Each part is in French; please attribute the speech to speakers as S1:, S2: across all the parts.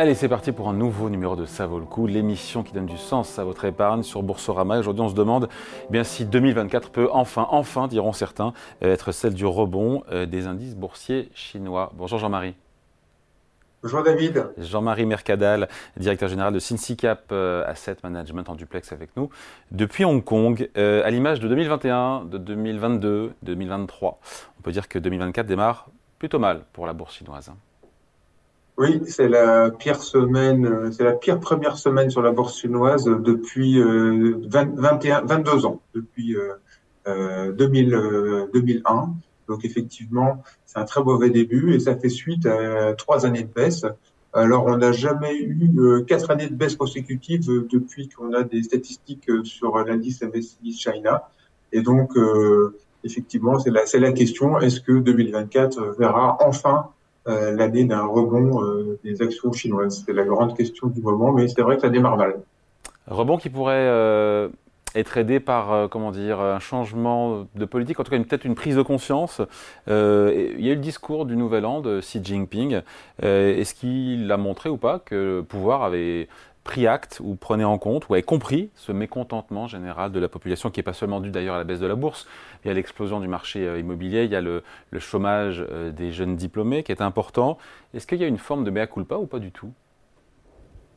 S1: Allez, c'est parti pour un nouveau numéro de Ça vaut le coup, l'émission qui donne du sens à votre épargne sur Boursorama. Aujourd'hui, on se demande eh bien, si 2024 peut enfin, enfin, diront certains, euh, être celle du rebond euh, des indices boursiers chinois. Bonjour Jean-Marie.
S2: Bonjour David.
S1: Jean-Marie Mercadal, directeur général de Synsicap euh, Asset Management en duplex avec nous. Depuis Hong Kong, à l'image de 2021, de 2022, 2023, on peut dire que 2024 démarre plutôt mal pour la bourse chinoise.
S2: Oui, c'est la pire semaine, euh, c'est la pire première semaine sur la bourse chinoise depuis 21, euh, 22 ans, depuis euh, 2000, 2001. Euh, Donc effectivement, c'est un très mauvais début et ça fait suite à trois années de baisse. Alors on n'a jamais eu quatre années de baisse consécutives depuis qu'on a des statistiques sur l'indice MSCI China. Et donc effectivement, c'est la, la question est-ce que 2024 verra enfin euh, l'année d'un rebond euh, des actions chinoises C'est la grande question du moment, mais c'est vrai que ça démarre mal.
S1: Rebond qui pourrait euh, être aidé par comment dire un changement de politique, en tout cas peut-être une prise de conscience. il y a eu le discours du Nouvel An de Xi Jinping. Est-ce qu'il a montré ou pas que le pouvoir avait pris acte ou prenait en compte ou avait compris ce mécontentement général de la population qui n'est pas seulement dû d'ailleurs à la baisse de la bourse, il y a l'explosion du marché euh, immobilier, il y a le, chômage euh, des jeunes diplômés qui est important. Est-ce qu'il y a une forme de mea culpa ou pas du tout?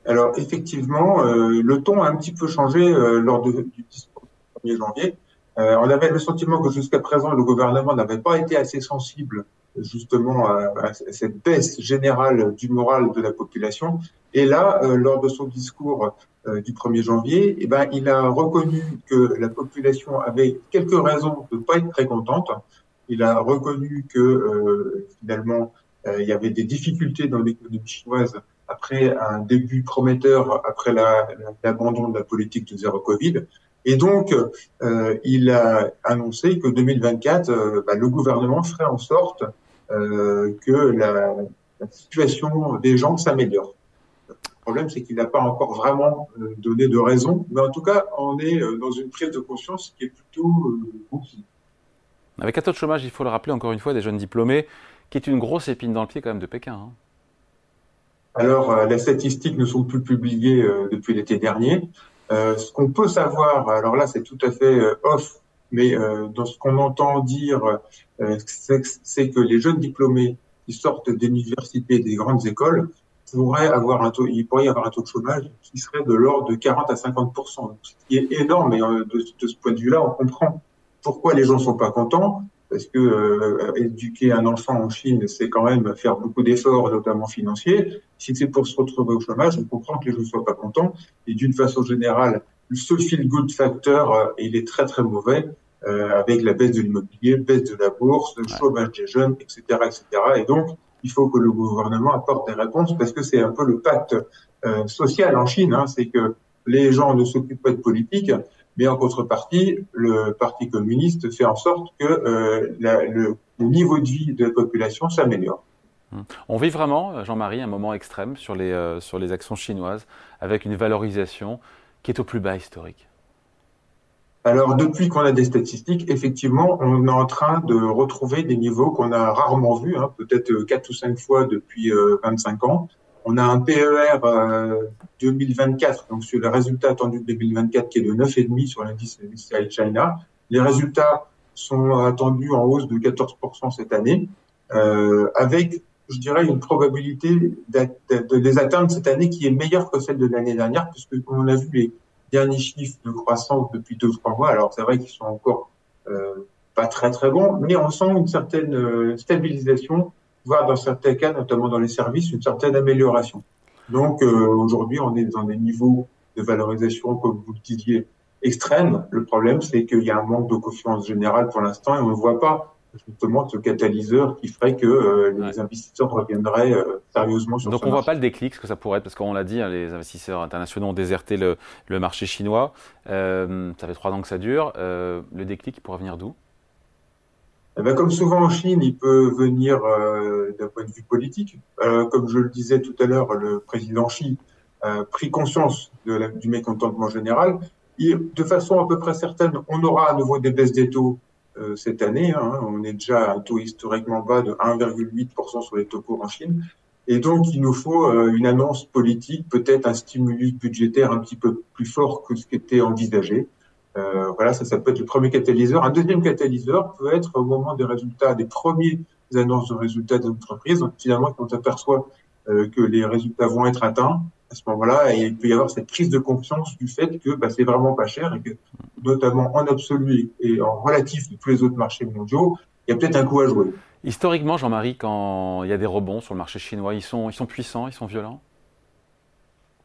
S2: Alors effectivement, euh, le ton a un petit peu changé lors du discours du 1er janvier. on avait le sentiment que jusqu'à présent, le gouvernement n'avait pas été assez sensible justement à, cette baisse générale du moral de la population. Et là, euh, lors de son discours euh, du 1er janvier, eh ben, il a reconnu que la population avait quelques raisons de ne pas être très contente. Il a reconnu que euh, finalement, il y avait des difficultés dans l'économie chinoise après un début prometteur, après l'abandon de la politique de zéro Covid. Et donc, euh, il a annoncé que 2024, euh, bah, le gouvernement ferait en sorte euh, que la, la, situation des gens s'améliore. Le problème, c'est qu'il n'a pas encore vraiment euh, donné de raison, mais en tout cas, on est euh, dans une prise de conscience qui est plutôt bon.
S1: Avec un taux de chômage, il faut le rappeler encore une fois, des jeunes diplômés, qui est une grosse épine dans le pied quand même de Pékin. Hein.
S2: Alors, les statistiques ne sont plus publiées depuis l'été dernier. Euh, ce qu'on peut savoir, alors là c'est tout à fait euh, off, mais euh, dans ce qu'on entend dire, c'est que les jeunes diplômés qui sortent d'universités, des grandes écoles, pourraient avoir un taux, il pourrait y avoir un taux de chômage qui serait de l'ordre de 40 à 50 ce qui est énorme. Et de, de ce point de vue-là, on comprend pourquoi les gens sont pas contents parce que euh, éduquer un enfant en Chine, c'est quand même faire beaucoup d'efforts, notamment financiers. Si c'est pour se retrouver au chômage, on comprend que les gens ne soient pas contents. Et d'une façon générale, ce feel good factor, euh, il est très très mauvais, euh, avec la baisse de l'immobilier, baisse de la bourse, le chômage des jeunes, etc., etc. Et donc, il faut que le gouvernement apporte des réponses parce que c'est un peu le pacte euh, social en Chine. Hein, c'est que les gens ne s'occupent pas de politique, mais en contrepartie, le Parti communiste fait en sorte que euh, le, niveau de vie de la population s'améliore.
S1: On vit vraiment, Jean-Marie, un moment extrême sur les, euh, sur les actions chinoises, avec une valorisation qui est au plus bas historique.
S2: Alors, depuis qu'on a des statistiques, effectivement, on est en train de retrouver des niveaux qu'on a rarement vus, hein, peut-être quatre ou cinq fois depuis 25 euh, ans. On a un PER 2024, euh, donc sur le résultat attendu de 2024 qui est de 9,5 sur l'indice MSCI China. Les résultats sont attendus en hausse de 14% cette année, euh, avec, je dirais, une probabilité de les atteindre cette année qui est meilleure que celle de l'année dernière, puisque on a vu les derniers chiffres de croissance depuis deux trois mois, alors c'est vrai qu'ils sont encore euh, pas très très bons, mais on sent une certaine euh, stabilisation voire dans certains cas, notamment dans les services, une certaine amélioration. Donc euh, aujourd'hui, on est dans des niveaux de valorisation, comme vous le disiez, extrêmes. Le problème, c'est qu'il y a un manque de confiance générale pour l'instant et on ne voit pas justement ce catalyseur qui ferait que euh, les investisseurs reviendraient euh, sérieusement sur
S1: Donc on ne voit pas le déclic, ce que ça pourrait être, parce qu'on l'a dit, hein, les investisseurs internationaux ont déserté le, le marché chinois. ça fait trois ans que ça dure. le déclic, il pourrait venir d'où?
S2: Eh ben, comme souvent en Chine, il peut venir euh, d'un point de vue politique. Euh, comme je le disais tout à l'heure, le président Xi a pris conscience de la, du mécontentement général. de façon à peu près certaine, on aura à nouveau des baisses des taux euh, cette année. Hein. On est déjà à un taux historiquement bas de 1,8% sur les taux en Chine. Et donc, il nous faut une annonce politique, peut-être un stimulus budgétaire un petit peu plus fort que ce qui était envisagé. Euh, voilà, ça, ça peut être le premier catalyseur. Un deuxième catalyseur peut être au moment des résultats, des premiers annonces de résultats des entreprises. Finalement, quand on s'aperçoit euh, que les résultats vont être atteints, à ce moment-là, il peut y avoir cette prise de confiance du fait que bah, c'est vraiment pas cher et que, notamment en absolu et en relatif de tous les autres marchés mondiaux, il y a peut-être un coup à jouer.
S1: Historiquement, Jean-Marie, quand il y a des rebonds sur le marché chinois, ils sont, ils sont puissants, ils sont violents?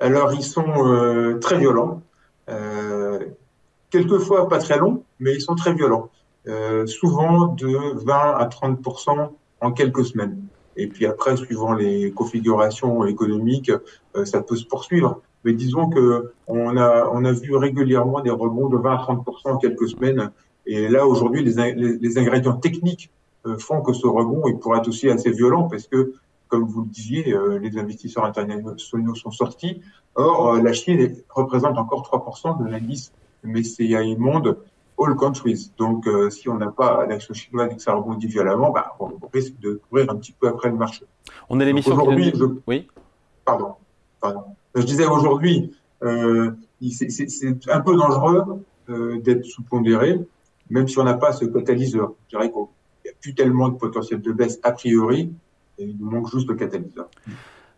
S2: Alors, ils sont euh, très violents. Euh, quelquefois pas très longs, mais ils sont très violents. Euh, souvent de 20 à 30% en quelques semaines. Et puis après, suivant les configurations économiques, euh, ça peut se poursuivre. Mais disons que on a, on a vu régulièrement des rebonds de 20 à 30% en quelques semaines. Et là, aujourd'hui, les, les, ingrédients techniques euh, font que ce rebond il pourrait être aussi assez violent parce que, comme vous le disiez, euh, les investisseurs internationaux sont sortis. Or, la Chine représente encore 3% de l'indice MSCI Monde all countries. Donc, euh, si on n'a pas l'action chinoise et que ça rebondit violemment, bah, on risque de courir un petit peu après le marché.
S1: On a l'émission
S2: aujourd'hui. Oui. Pardon. Pardon. Je disais aujourd'hui, euh, c'est un peu dangereux euh, d'être sous-pondéré, même si on n'a pas ce catalyseur. Je dirais qu'il n'y a plus tellement de potentiel de baisse a priori, et il nous manque juste le catalyseur.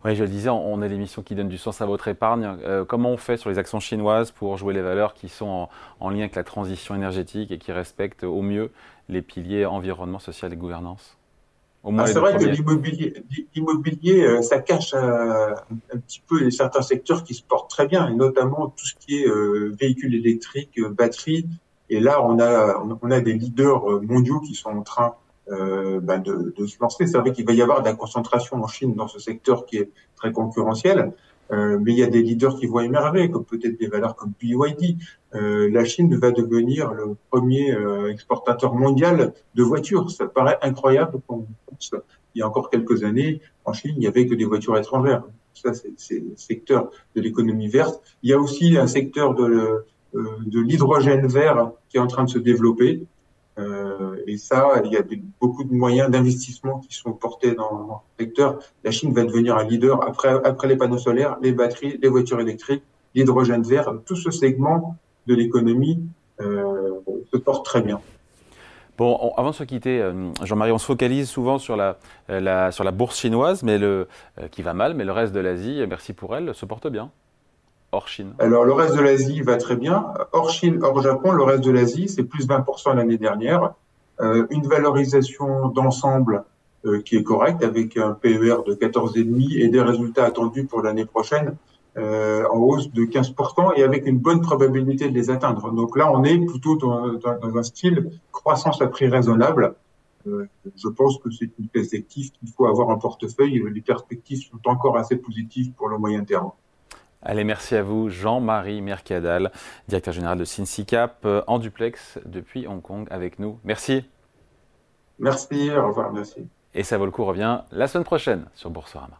S1: Oui, je le disais, on a l'émission qui donne du sens à votre épargne. Euh, comment on fait sur les actions chinoises pour jouer les valeurs qui sont en, lien avec la transition énergétique et qui respectent au mieux les piliers environnement, social et gouvernance?
S2: Ah, C'est vrai que l'immobilier, euh, ça cache euh, un petit peu certains secteurs qui se portent très bien, et notamment tout ce qui est véhicules électriques, batteries. Et là, on a, on a des leaders mondiaux qui sont en train euh, bah, de, de, se lancer. C'est vrai qu'il va y avoir de la concentration en Chine dans ce secteur qui est très concurrentiel, euh, mais il y a des leaders qui vont émerger, comme peut-être des valeurs comme BYD. Euh, la Chine va devenir le premier euh, exportateur mondial de voitures. Ça paraît incroyable quand il y a encore quelques années, en Chine, il n'y avait que des voitures étrangères. Ça, c'est le secteur de l'économie verte. Il y a aussi un secteur de, euh, de l'hydrogène vert qui est en train de se développer. Euh, et ça, il y a beaucoup de moyens d'investissement qui sont portés dans, le secteur. La Chine va devenir un leader après, après les panneaux solaires, les batteries, les voitures électriques, l'hydrogène vert. Tout ce segment de l'économie euh, se porte très bien.
S1: Bon, avant de se quitter, euh, Jean-Marie, on se focalise souvent sur la, sur la bourse chinoise, mais le, qui va mal, mais le reste de l'Asie, merci pour elle, se porte bien hors Chine
S2: Alors, le reste de l'Asie va très bien. Hors Chine, hors Japon, le reste de l'Asie, c'est plus 20% l'année dernière. Euh, une valorisation d'ensemble euh, qui est correcte avec un PER de 14,5 et des résultats attendus pour l'année prochaine euh, en hausse de 15% et avec une bonne probabilité de les atteindre. Donc là, on est plutôt dans, dans, un style croissance à prix raisonnable. Euh, je pense que c'est une perspective qu'il faut avoir en portefeuille. Les perspectives sont encore assez positives pour le moyen terme.
S1: Allez, merci à vous, Jean-Marie Mercadal, directeur général de Synsicap, euh, en duplex depuis Hong Kong avec nous. Merci.
S2: Merci, au revoir, merci.
S1: Et ça vaut le coup revient la semaine prochaine sur Boursorama.